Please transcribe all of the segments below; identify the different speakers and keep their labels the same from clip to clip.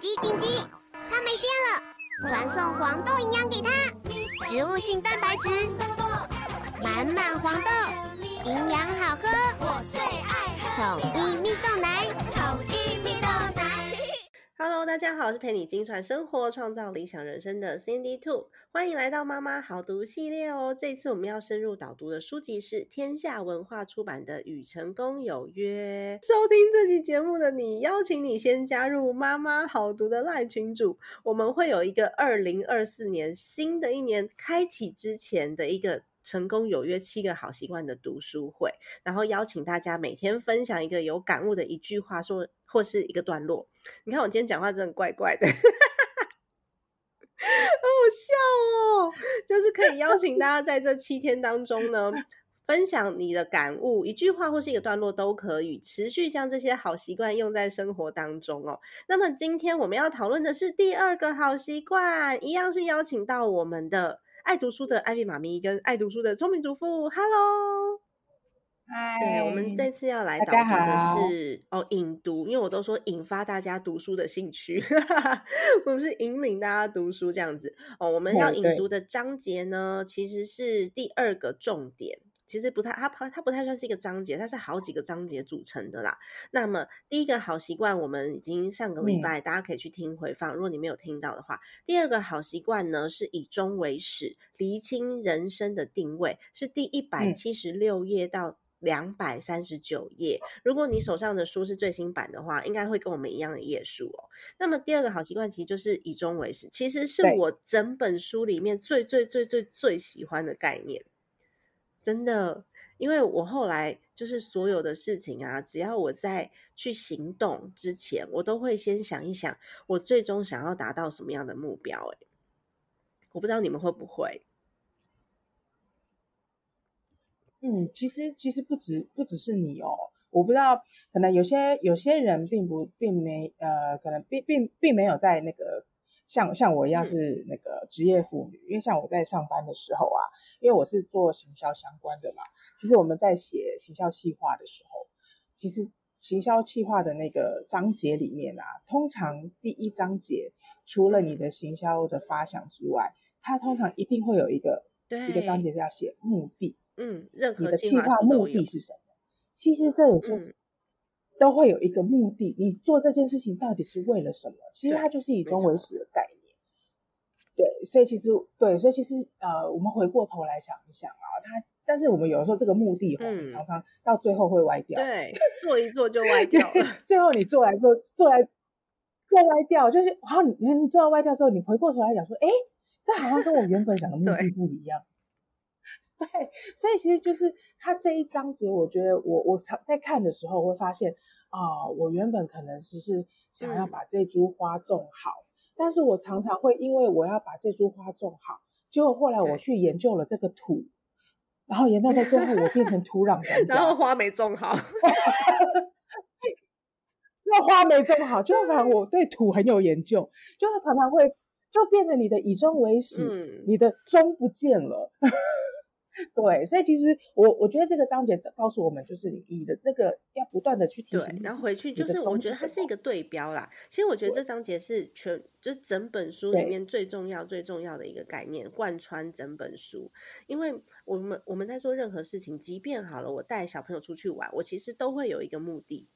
Speaker 1: 紧急紧急！它没电了，传送黄豆营养给它，植物性蛋白质，满满黄豆，营养好喝，我最爱喝统一蜜豆奶，统一蜜豆奶。
Speaker 2: Hello，大家好，我是陪你精算生活、创造理想人生的 Cindy Two，欢迎来到妈妈好读系列哦。这次我们要深入导读的书籍是天下文化出版的《与成功有约》。收听这期节目的你，邀请你先加入妈妈好读的赖群组，我们会有一个二零二四年新的一年开启之前的一个。成功有约七个好习惯的读书会，然后邀请大家每天分享一个有感悟的一句话，说或是一个段落。你看我今天讲话真的怪怪的，好好笑哦！就是可以邀请大家在这七天当中呢，分享你的感悟，一句话或是一个段落都可以，持续将这些好习惯用在生活当中哦。那么今天我们要讨论的是第二个好习惯，一样是邀请到我们的。爱读书的艾薇妈咪跟爱读书的聪明主妇，Hello，
Speaker 3: 嗨，
Speaker 2: 对我们这次要来导读的是哦引读，因为我都说引发大家读书的兴趣，我们是引领大家读书这样子哦。我们要引读的章节呢，其实是第二个重点。其实不太，它它它不太算是一个章节，它是好几个章节组成的啦。那么第一个好习惯，我们已经上个礼拜大家可以去听回放。如果你没有听到的话，第二个好习惯呢是以终为始，厘清人生的定位，是第一百七十六页到两百三十九页。如果你手上的书是最新版的话，应该会跟我们一样的页数哦。那么第二个好习惯其实就是以终为始，其实是我整本书里面最最最最最喜欢的概念。真的，因为我后来就是所有的事情啊，只要我在去行动之前，我都会先想一想，我最终想要达到什么样的目标。哎，我不知道你们会不会。
Speaker 3: 嗯，其实其实不止不只是你哦，我不知道，可能有些有些人并不并没呃，可能并并并没有在那个。像像我一样是那个职业妇女，因为像我在上班的时候啊，因为我是做行销相关的嘛，其实我们在写行销计划的时候，其实行销计划的那个章节里面啊，通常第一章节除了你的行销的发想之外，它通常一定会有一个一个章节是要写目的，
Speaker 2: 嗯，任何
Speaker 3: 你的计划目的是什么？其实这也是。都会有一个目的，你做这件事情到底是为了什么？其实它就是以终为始的概念。对，所以其实对，所以其实呃，我们回过头来想一想啊，它，但是我们有的时候这个目的嗯，常常到最后会歪掉。
Speaker 2: 对，做一做就歪掉了。
Speaker 3: 最后你做来做做来做歪掉，就是好，你你做到歪掉之后，你回过头来讲说，哎，这好像跟我原本想的目的不一样。对，所以其实就是他这一章节，我觉得我我常在看的时候会发现啊，我原本可能只是想要把这株花种好，但是我常常会因为我要把这株花种好，结果后来我去研究了这个土，然后研究到最后我变成土壤专
Speaker 2: 家，然后花没种好，
Speaker 3: 那花没种好，就反正我对土很有研究，就是常常会就变成你的以终为始，你的终不见了。对，所以其实我我觉得这个章节告诉我们，就是你的那个要不断的去提醒，
Speaker 2: 然后回去就是我觉得它是一个对标啦。其实我觉得这章节是全就是整本书里面最重要最重要的一个概念，贯穿整本书。因为我们我们在做任何事情，即便好了，我带小朋友出去玩，我其实都会有一个目的。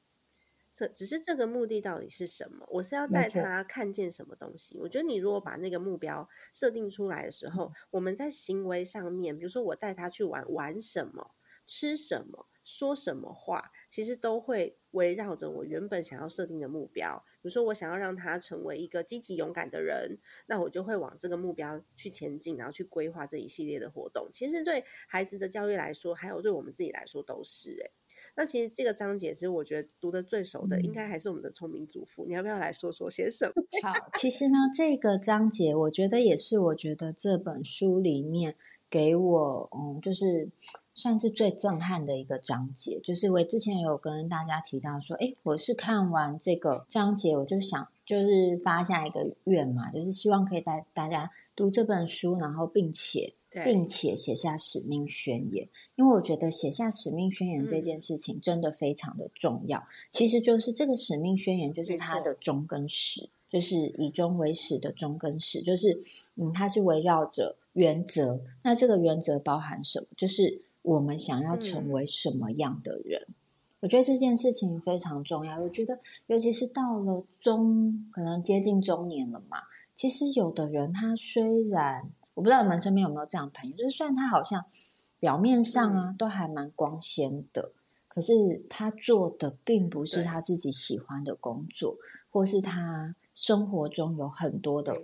Speaker 2: 这只是这个目的到底是什么？我是要带他看见什么东西？我觉得你如果把那个目标设定出来的时候，我们在行为上面，比如说我带他去玩，玩什么，吃什么，说什么话，其实都会围绕着我原本想要设定的目标。比如说我想要让他成为一个积极勇敢的人，那我就会往这个目标去前进，然后去规划这一系列的活动。其实对孩子的教育来说，还有对我们自己来说，都是诶。那其实这个章节，其实我觉得读的最熟的，应该还是我们的聪明祖父。你要不要来说说些什么？
Speaker 4: 好，其实呢，这个章节我觉得也是，我觉得这本书里面给我，嗯，就是算是最震撼的一个章节。就是我之前有跟大家提到说，哎，我是看完这个章节，我就想，就是发下一个愿嘛，就是希望可以带大家读这本书，然后并且。并且写下使命宣言，因为我觉得写下使命宣言这件事情真的非常的重要。其实就是这个使命宣言，就是它的终跟始，就是以终为始的终跟始，就是嗯，它是围绕着原则。那这个原则包含什么？就是我们想要成为什么样的人？我觉得这件事情非常重要。我觉得，尤其是到了中，可能接近中年了嘛。其实有的人，他虽然我不知道你们身边有没有这样的朋友，就是虽然他好像表面上啊都还蛮光鲜的，可是他做的并不是他自己喜欢的工作，或是他。生活中有很多的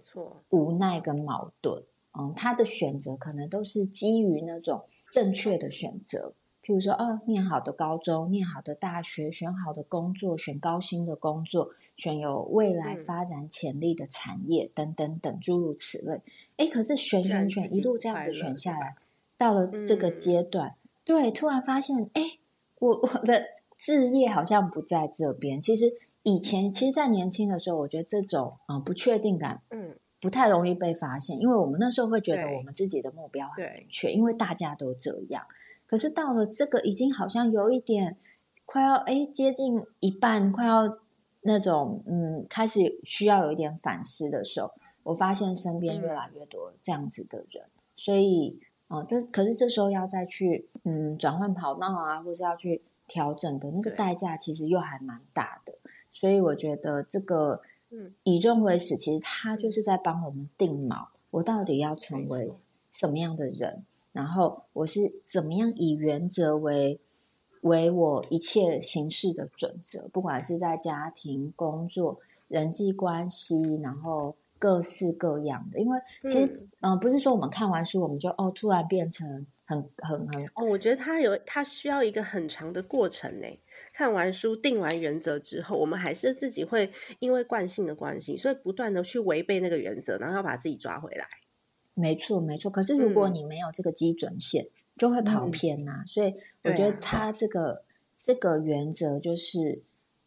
Speaker 4: 无奈跟矛盾，嗯，他的选择可能都是基于那种正确的选择，譬如说，哦，念好的高中，念好的大学，选好的工作，选高薪的工作，选有未来发展潜力的产业，等等等，诸如此类。哎，可是选选选，一路这样子选下来，到了这个阶段，对，突然发现，哎，我我的置业好像不在这边，其实。以前其实，在年轻的时候，我觉得这种啊不确定感，嗯，不太容易被发现，因为我们那时候会觉得我们自己的目标很明确，因为大家都这样。可是到了这个已经好像有一点快要哎接近一半，快要那种嗯开始需要有一点反思的时候，我发现身边越来越多这样子的人，所以啊这可是这时候要再去嗯转换跑道啊，或是要去调整的那个代价，其实又还蛮大的。所以我觉得这个，嗯，以终为始，其实他就是在帮我们定锚，我到底要成为什么样的人，然后我是怎么样以原则为为我一切行事的准则，不管是在家庭、工作、人际关系，然后各式各样的。因为其实，嗯，不是说我们看完书，我们就哦，突然变成很很很
Speaker 2: 哦，我觉得他有他需要一个很长的过程呢。看完书、定完原则之后，我们还是自己会因为惯性的关系，所以不断的去违背那个原则，然后要把自己抓回来。
Speaker 4: 没错，没错。可是如果你没有这个基准线，就会跑偏呐。所以我觉得他这个这个原则就是，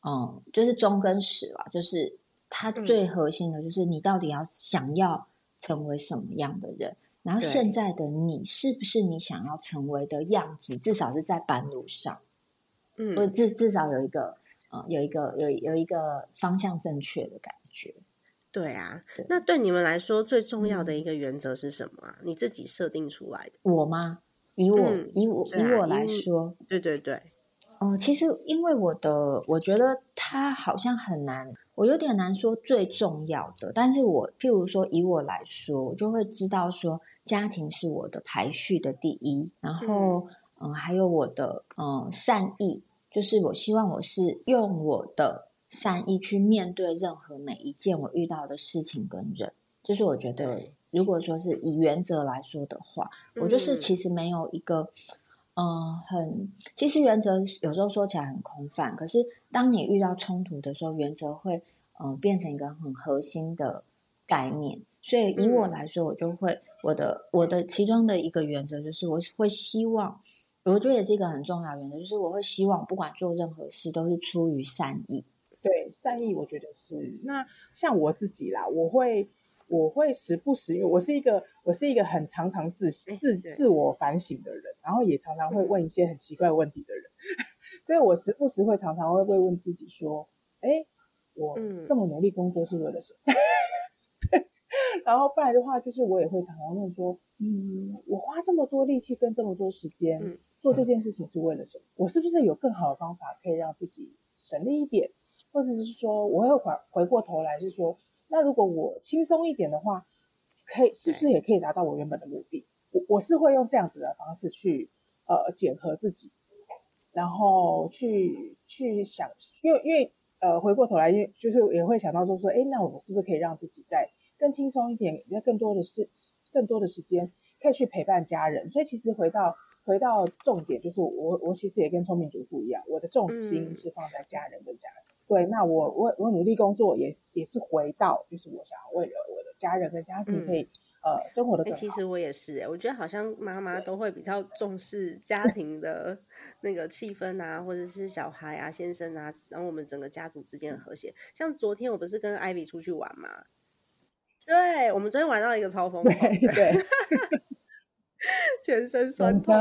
Speaker 4: 嗯，就是中跟始吧，就是它最核心的就是你到底要想要成为什么样的人，然后现在的你是不是你想要成为的样子，至少是在半路上。嗯，或至至少有一个，呃，有一个有有一个方向正确的感觉。
Speaker 2: 对啊，那对你们来说最重要的一个原则是什么啊？你自己设定出来的？
Speaker 4: 我吗？以我以我以我来说，
Speaker 2: 对对对。
Speaker 4: 哦，其实因为我的，我觉得它好像很难，我有点难说最重要的。但是我譬如说以我来说，我就会知道说，家庭是我的排序的第一，然后。嗯，还有我的嗯善意，就是我希望我是用我的善意去面对任何每一件我遇到的事情跟人。就是我觉得，如果说是以原则来说的话，我就是其实没有一个嗯很，其实原则有时候说起来很空泛，可是当你遇到冲突的时候，原则会嗯变成一个很核心的概念。所以以我来说，我就会我的我的其中的一个原则就是我会希望。我觉得也是一个很重要原则，就是我会希望不管做任何事都是出于善意。
Speaker 3: 对，善意我觉得是。那像我自己啦，我会我会时不时，因为我是一个我是一个很常常自自自我反省的人，然后也常常会问一些很奇怪问题的人，所以我时不时会常常会会问自己说：，哎，我这么努力工作是为了什么？然后不然的话，就是我也会常常问说：，嗯，我花这么多力气跟这么多时间。做这件事情是为了什么？我是不是有更好的方法可以让自己省力一点，或者是说，我会回回过头来是说，那如果我轻松一点的话，可以是不是也可以达到我原本的目的？我我是会用这样子的方式去呃检核自己，然后去去想，因为因为呃回过头来，因为就是也会想到说说，哎，那我们是不是可以让自己再更轻松一点，要更多的时更多的时间可以去陪伴家人？所以其实回到。回到重点，就是我我其实也跟聪明主妇一样，我的重心是放在家人跟家人。对，那我我我努力工作，也也是回到，就是我想要为了我的家人跟家庭可以呃生活的。
Speaker 2: 其实我也是，我觉得好像妈妈都会比较重视家庭的那个气氛啊，或者是小孩啊、先生啊，然后我们整个家族之间的和谐。像昨天我不是跟艾比出去玩嘛？对，我们昨天玩到一个超疯狂。
Speaker 3: 对。
Speaker 2: 全身酸痛。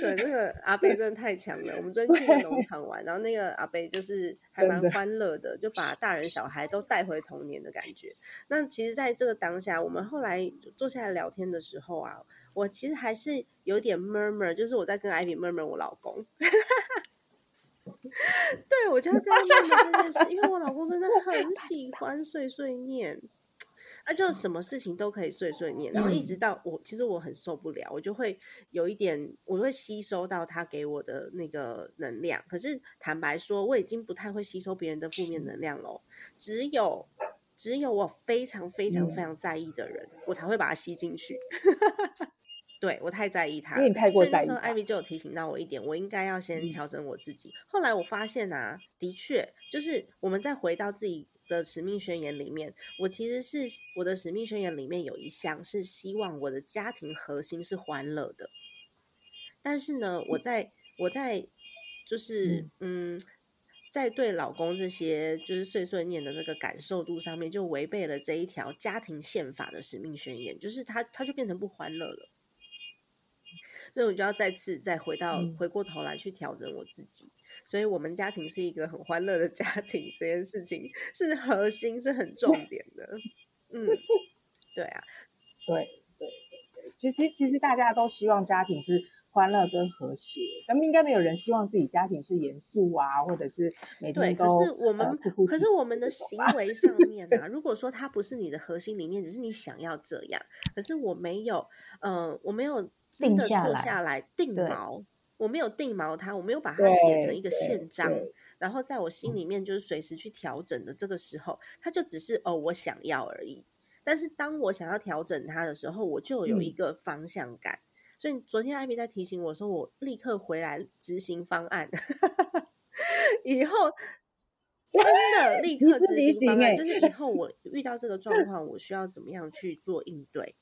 Speaker 2: 对，那个阿贝真的太强了。我们昨天去农场玩，然后那个阿贝就是还蛮欢乐的，就把大人小孩都带回童年的感觉。那其实，在这个当下，我们后来坐下来聊天的时候啊，我其实还是有点 murmur，就是我在跟艾比 murmur 我老公。对，我就要跟他讲这件事，因为我老公真的很喜欢碎碎念，那就什么事情都可以碎碎念，然后一直到我，其实我很受不了，我就会有一点，我会吸收到他给我的那个能量。可是坦白说，我已经不太会吸收别人的负面能量了，只有只有我非常非常非常在意的人，我才会把它吸进去。对我太在意他，
Speaker 3: 所以
Speaker 2: 那时候艾薇就有提醒到我一点，我应该要先调整我自己。后来我发现啊，的确，就是我们再回到自己的使命宣言里面，我其实是我的使命宣言里面有一项是希望我的家庭核心是欢乐的。但是呢，我在我在就是嗯，在对老公这些就是碎碎念的那个感受度上面，就违背了这一条家庭宪法的使命宣言，就是他他就变成不欢乐了。所以我就要再次再回到回过头来去调整我自己，所以我们家庭是一个很欢乐的 家庭，这件事情是核心，是很重点的。嗯，对啊，
Speaker 3: 对对对，其实其实大家都希望家庭是欢乐跟和谐，咱们应该没有人希望自己家庭是严肃啊，或者是每天
Speaker 2: 都可是我们可是我们的行为上面啊，如果说它不是你的核心理念，只是你想要这样，可是我没有，嗯，我没有。
Speaker 4: 定
Speaker 2: 下
Speaker 4: 来，
Speaker 2: 定锚，我没有定锚它，我没有把它写成一个宪章，然后在我心里面就是随时去调整的。这个时候，它就只是哦，我想要而已。但是当我想要调整它的时候，我就有一个方向感。所以昨天艾比在提醒我说，我立刻回来执行方案。以后 真的立刻执行方案，就是以后我遇到这个状况，我需要怎么样去做应对？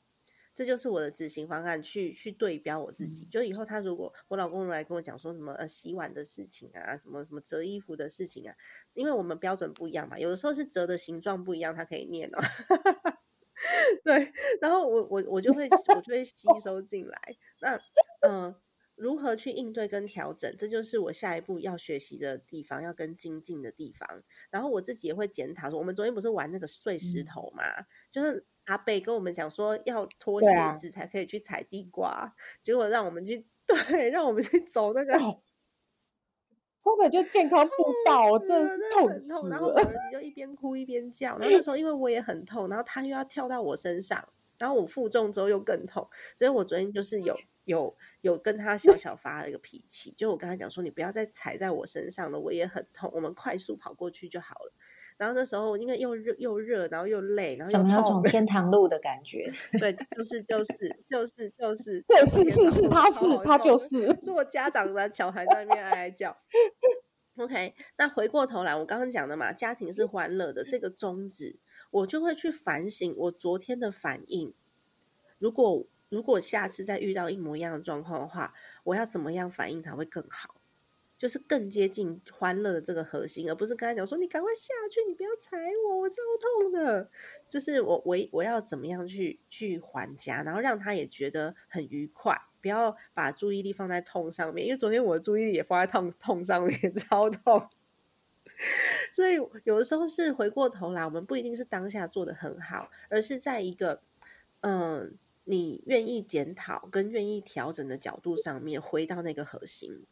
Speaker 2: 这就是我的执行方案，去去对标我自己。就以后他如果我老公来跟我讲说什么呃洗碗的事情啊，什么什么折衣服的事情啊，因为我们标准不一样嘛，有的时候是折的形状不一样，他可以念哦。对，然后我我我就会我就会吸收进来。那嗯，如何去应对跟调整，这就是我下一步要学习的地方，要跟精进的地方。然后我自己也会检讨说，我们昨天不是玩那个碎石头嘛，就是。阿贝跟我们讲说要脱鞋子才可以去采地瓜，结果让我们去 对，让我们去走那个，
Speaker 3: 根本就健康步道，真的
Speaker 2: 很痛。然后我儿子就一边哭一边叫，然后那时 候因为我也很痛，然后他又要跳到我身上，然后我负重之后又更痛，所以我昨天就是有有有跟他小小发了一个脾气，就我跟他讲说你不要再踩在我身上了，我也很痛，我们快速跑过去就好了。然后那时候因为又热又热，然后又累，然后
Speaker 4: 怎么有种天堂路的感觉？
Speaker 2: 对，就是就是就是就是，
Speaker 3: 对，是是是，他是他就是
Speaker 2: 做家长的小孩在那边哀哀叫。OK，那回过头来，我刚刚讲的嘛，家庭是欢乐的这个宗旨，我就会去反省我昨天的反应。如果如果下次再遇到一模一样的状况的话，我要怎么样反应才会更好？就是更接近欢乐的这个核心，而不是跟他讲说：“你赶快下去，你不要踩我，我超痛的。”就是我我我要怎么样去去还家，然后让他也觉得很愉快，不要把注意力放在痛上面。因为昨天我的注意力也放在痛痛上面，超痛。所以有的时候是回过头来，我们不一定是当下做的很好，而是在一个嗯，你愿意检讨跟愿意调整的角度上面，回到那个核心。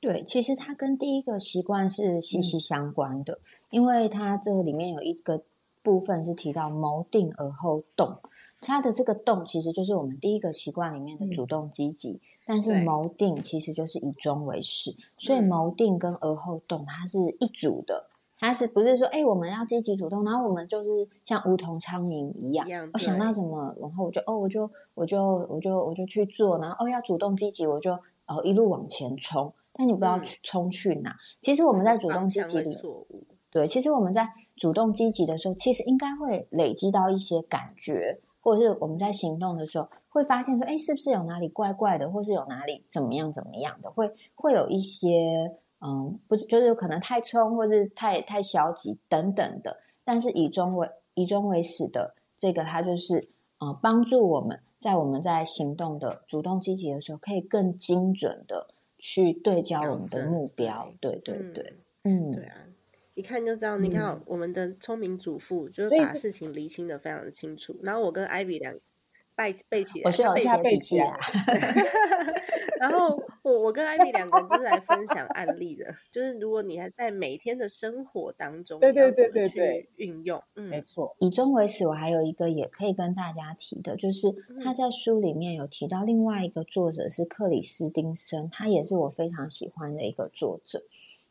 Speaker 4: 对，其实它跟第一个习惯是息息相关的，因为它这里面有一个部分是提到谋定而后动，它的这个动其实就是我们第一个习惯里面的主动积极，但是谋定其实就是以终为始，所以谋定跟而后动它是一组的，它是不是说哎我们要积极主动，然后我们就是像梧桐苍蝇一样，我想到什么，然后我就哦我就我就我就我就去做，然后哦要主动积极，我就哦一路往前冲。但你不要去冲去哪？其实我们在主动积极里，对，其实我们在主动积极的时候，其实应该会累积到一些感觉，或者是我们在行动的时候会发现说，哎，是不是有哪里怪怪的，或是有哪里怎么样怎么样的，会会有一些嗯，不是，就是有可能太冲，或是太太消极等等的。但是以终为以终为始的这个，它就是呃帮助我们在我们在行动的主动积极的时候，可以更精准的去对焦我们的目标。对对对，
Speaker 2: 嗯，对啊，一看就知道。你看我们的聪明主妇，就是把事情厘清的非常的清楚。然后我跟艾比两背背起来，
Speaker 4: 我是有
Speaker 3: 下
Speaker 4: 背起
Speaker 3: 来。
Speaker 2: 然后我我跟艾米两个人就是来分享案例的，就是如果你还在每天的生活当中，
Speaker 3: 对对对对对，
Speaker 2: 运用，
Speaker 3: 嗯，没错。
Speaker 4: 以终为始，我还有一个也可以跟大家提的，就是他在书里面有提到另外一个作者是克里斯汀森，他也是我非常喜欢的一个作者。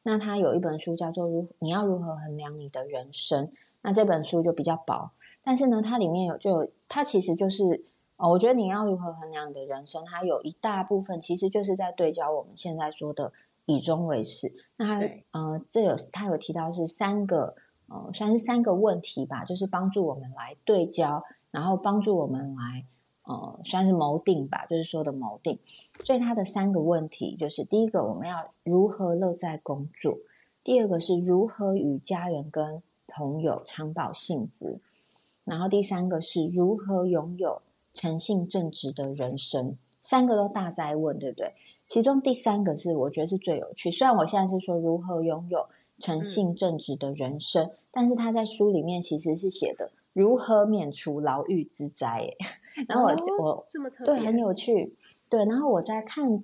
Speaker 4: 那他有一本书叫做《如你要如何衡量你的人生》，那这本书就比较薄，但是呢，它里面有就有，它其实就是。哦，我觉得你要如何衡量你的人生，它有一大部分其实就是在对焦我们现在说的以终为始。那它，呃，这有他有提到是三个，呃，算是三个问题吧，就是帮助我们来对焦，然后帮助我们来，呃，算是谋定吧，就是说的谋定。所以它的三个问题就是：第一个，我们要如何乐在工作；第二个是如何与家人跟朋友长保幸福；然后第三个是如何拥有。诚信正直的人生，三个都大灾问，对不对？其中第三个是我觉得是最有趣。虽然我现在是说如何拥有诚信正直的人生，但是他在书里面其实是写的如何免除牢狱之灾。然后我我对很有趣，对。然后我在看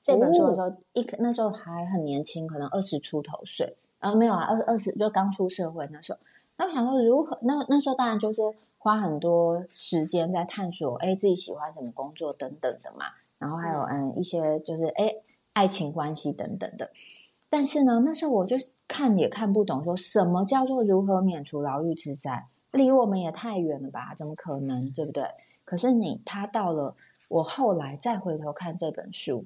Speaker 4: 这本书的时候，一那时候还很年轻，可能二十出头岁，呃，没有啊，二二十就刚出社会那时候。那我想说，如何那那时候当然就是。花很多时间在探索，哎，自己喜欢什么工作等等的嘛，然后还有嗯一些就是哎爱情关系等等的。但是呢，那时候我就看也看不懂，说什么叫做如何免除牢狱之灾，离我们也太远了吧？怎么可能，对不对？可是你他到了，我后来再回头看这本书，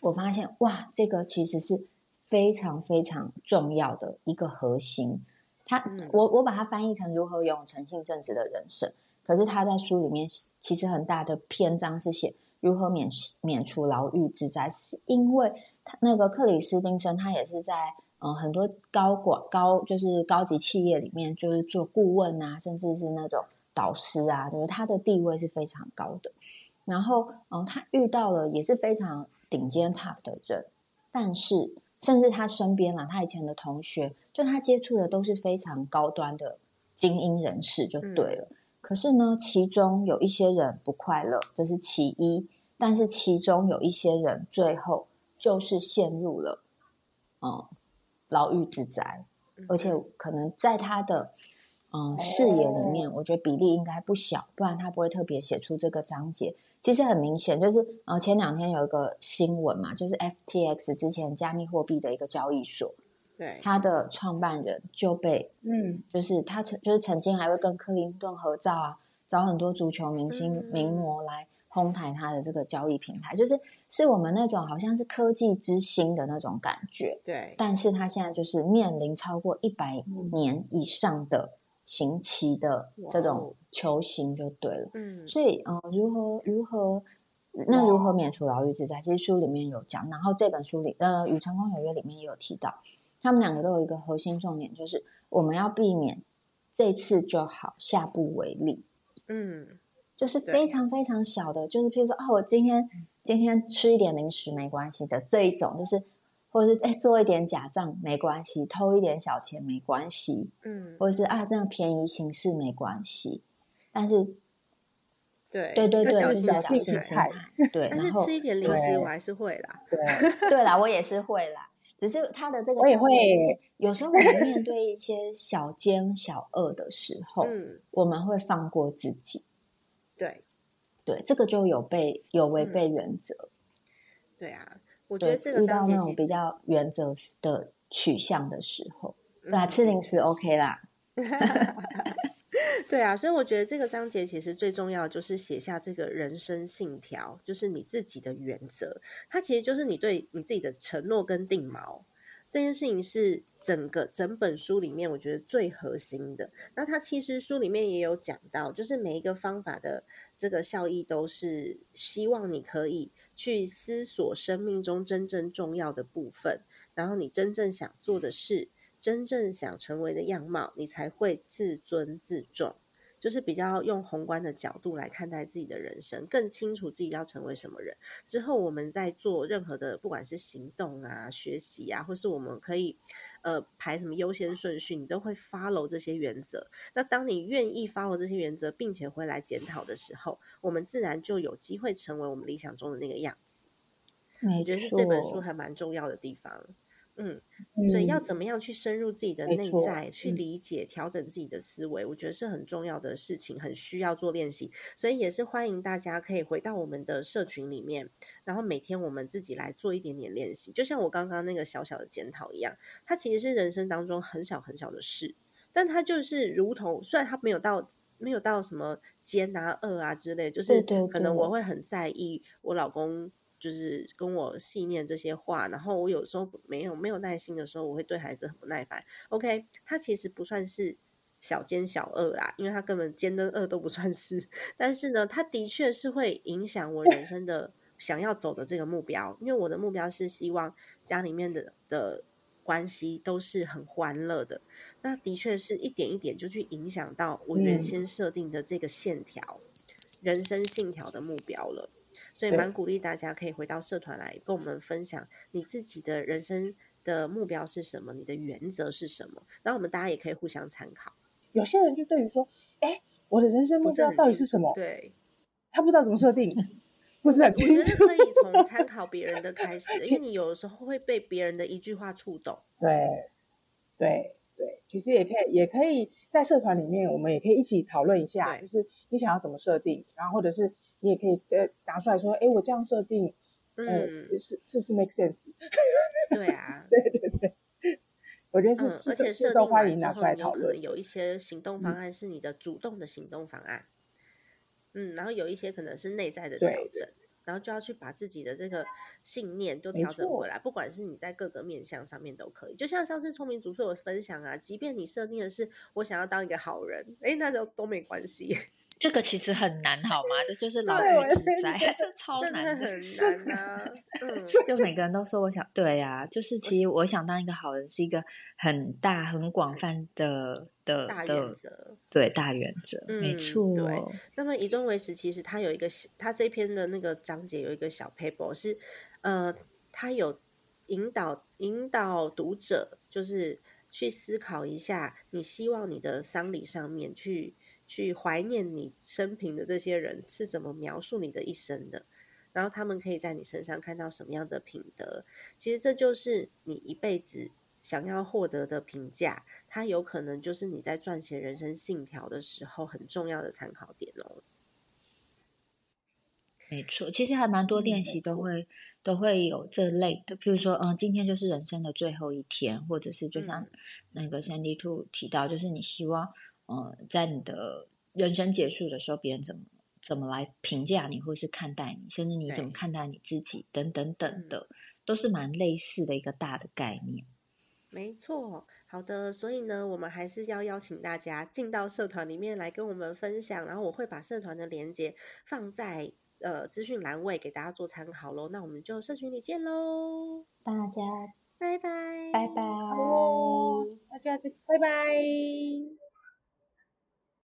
Speaker 4: 我发现哇，这个其实是非常非常重要的一个核心。他我我把它翻译成如何拥有诚信正直的人生，可是他在书里面其实很大的篇章是写如何免免除牢狱之灾，是因为他那个克里斯汀森他也是在嗯很多高管高就是高级企业里面就是做顾问啊，甚至是那种导师啊，就是他的地位是非常高的。然后嗯，他遇到了也是非常顶尖 top 的人，但是。甚至他身边啊，他以前的同学，就他接触的都是非常高端的精英人士，就对了。可是呢，其中有一些人不快乐，这是其一。但是其中有一些人最后就是陷入了嗯牢狱之灾，而且可能在他的嗯视野里面，我觉得比例应该不小，不然他不会特别写出这个章节。其实很明显，就是呃，前两天有一个新闻嘛，就是 FTX 之前加密货币的一个交易所，
Speaker 2: 对，
Speaker 4: 他的创办人就被，嗯，就是他曾就是曾经还会跟克林顿合照啊，找很多足球明星名模来哄抬它的这个交易平台，就是是我们那种好像是科技之星的那种感觉，
Speaker 2: 对，
Speaker 4: 但是它现在就是面临超过一百年以上的。刑期的这种球形就对了，嗯，所以呃，如何如何那如何免除牢狱之灾？其实书里面有讲，然后这本书里呃《与成功有约》里面也有提到，他们两个都有一个核心重点，就是我们要避免这次就好，下不为例。嗯，就是非常非常小的，就是譬如说啊，我今天今天吃一点零食没关系的这一种，就是。或者是哎，做一点假账没关系，偷一点小钱没关系，嗯，或者是啊，这样便宜行事没关系，但是，
Speaker 2: 对
Speaker 4: 对对对，就是
Speaker 3: 侥幸心态，
Speaker 4: 对。然后
Speaker 2: 吃一点零食我还是会啦，
Speaker 3: 对
Speaker 4: 对啦，我也是会啦，只是他的这个
Speaker 3: 我也会，
Speaker 4: 有时候我们面对一些小奸小恶的时候，嗯，我们会放过自己，
Speaker 2: 对
Speaker 4: 对，这个就有被有违背原则，
Speaker 2: 对啊。我觉得这个遇
Speaker 4: 到那种比较原则的取向的时候，对啊，吃零食 OK 啦。
Speaker 2: 对啊，所以我觉得这个章节其实最重要的就是写下这个人生信条，就是你自己的原则。它其实就是你对你自己的承诺跟定锚。这件事情是整个整本书里面我觉得最核心的。那它其实书里面也有讲到，就是每一个方法的这个效益都是希望你可以。去思索生命中真正重要的部分，然后你真正想做的事，真正想成为的样貌，你才会自尊自重。就是比较用宏观的角度来看待自己的人生，更清楚自己要成为什么人。之后我们在做任何的，不管是行动啊、学习啊，或是我们可以呃排什么优先顺序，你都会 follow 这些原则。那当你愿意 follow 这些原则，并且回来检讨的时候，我们自然就有机会成为我们理想中的那个样子。我觉得是这本书还蛮重要的地方。嗯，所以要怎么样去深入自己的内在，去理解、调整自己的思维，我觉得是很重要的事情，很需要做练习。所以也是欢迎大家可以回到我们的社群里面，然后每天我们自己来做一点点练习。就像我刚刚那个小小的检讨一样，它其实是人生当中很小很小的事，但它就是如同，虽然它没有到没有到什么奸啊、恶啊之类，就是可能我会很在意我老公。就是跟我细念这些话，然后我有时候没有没有耐心的时候，我会对孩子很不耐烦。OK，他其实不算是小奸小恶啦，因为他根本奸跟恶都不算是。但是呢，他的确是会影响我人生的想要走的这个目标，因为我的目标是希望家里面的的关系都是很欢乐的。那的确是一点一点就去影响到我原先设定的这个线条、人生信条的目标了。所以蛮鼓励大家可以回到社团来跟我们分享你自己的人生的目标是什么，你的原则是什么，然后我们大家也可以互相参考。
Speaker 3: 有些人就对于说，哎，我的人生目标到底是什么？
Speaker 2: 对，
Speaker 3: 他不知道怎么设定，不是很清
Speaker 2: 楚。我觉得可以从参 考别人的开始，因为你有的时候会被别人的一句话触动。
Speaker 3: 对，对，对，其实也可以，也可以在社团里面，我们也可以一起讨论一下，就是你想要怎么设定，然后或者是。你也可以呃拿出来说，哎，我这样设定，嗯，是是不是 make sense？
Speaker 2: 对啊，
Speaker 3: 对对对，我觉得是，
Speaker 2: 而且设定完之后，有可能有一些行动方案是你的主动的行动方案，嗯，然后有一些可能是内在的调整，然后就要去把自己的这个信念都调整回来，不管是你在各个面向上面都可以。就像上次聪明主持有分享啊，即便你设定的是我想要当一个好人，哎，那就都没关系。
Speaker 4: 这个其实很难，好吗？这就是老女自在，这超难
Speaker 2: 的，很难啊。嗯，
Speaker 4: 就每个人都说我想，对呀，就是其实我想当一个好人，是一个很大、很广泛的的
Speaker 2: 大原则，
Speaker 4: 对大原则，没错。
Speaker 2: 对，那么以终为始，其实他有一个，他这篇的那个章节有一个小 paper 是，呃，他有引导引导读者，就是去思考一下，你希望你的丧礼上面去。去怀念你生平的这些人是怎么描述你的一生的，然后他们可以在你身上看到什么样的品德？其实这就是你一辈子想要获得的评价，它有可能就是你在撰写人生信条的时候很重要的参考点哦。
Speaker 4: 没错，其实还蛮多练习都会都会有这类的，譬如说，嗯，今天就是人生的最后一天，或者是就像那个三 D Two 提到，就是你希望。呃，在你的人生结束的时候，别人怎么怎么来评价你，或是看待你，甚至你怎么看待你自己，等等等的，都是蛮类似的一个大的概念。
Speaker 2: 没错，好的，所以呢，我们还是要邀请大家进到社团里面来跟我们分享，然后我会把社团的连接放在呃资讯栏位给大家做参考喽。那我们就社群里见喽，
Speaker 4: 大家
Speaker 2: 拜拜，
Speaker 4: 拜拜，
Speaker 3: 大家拜拜。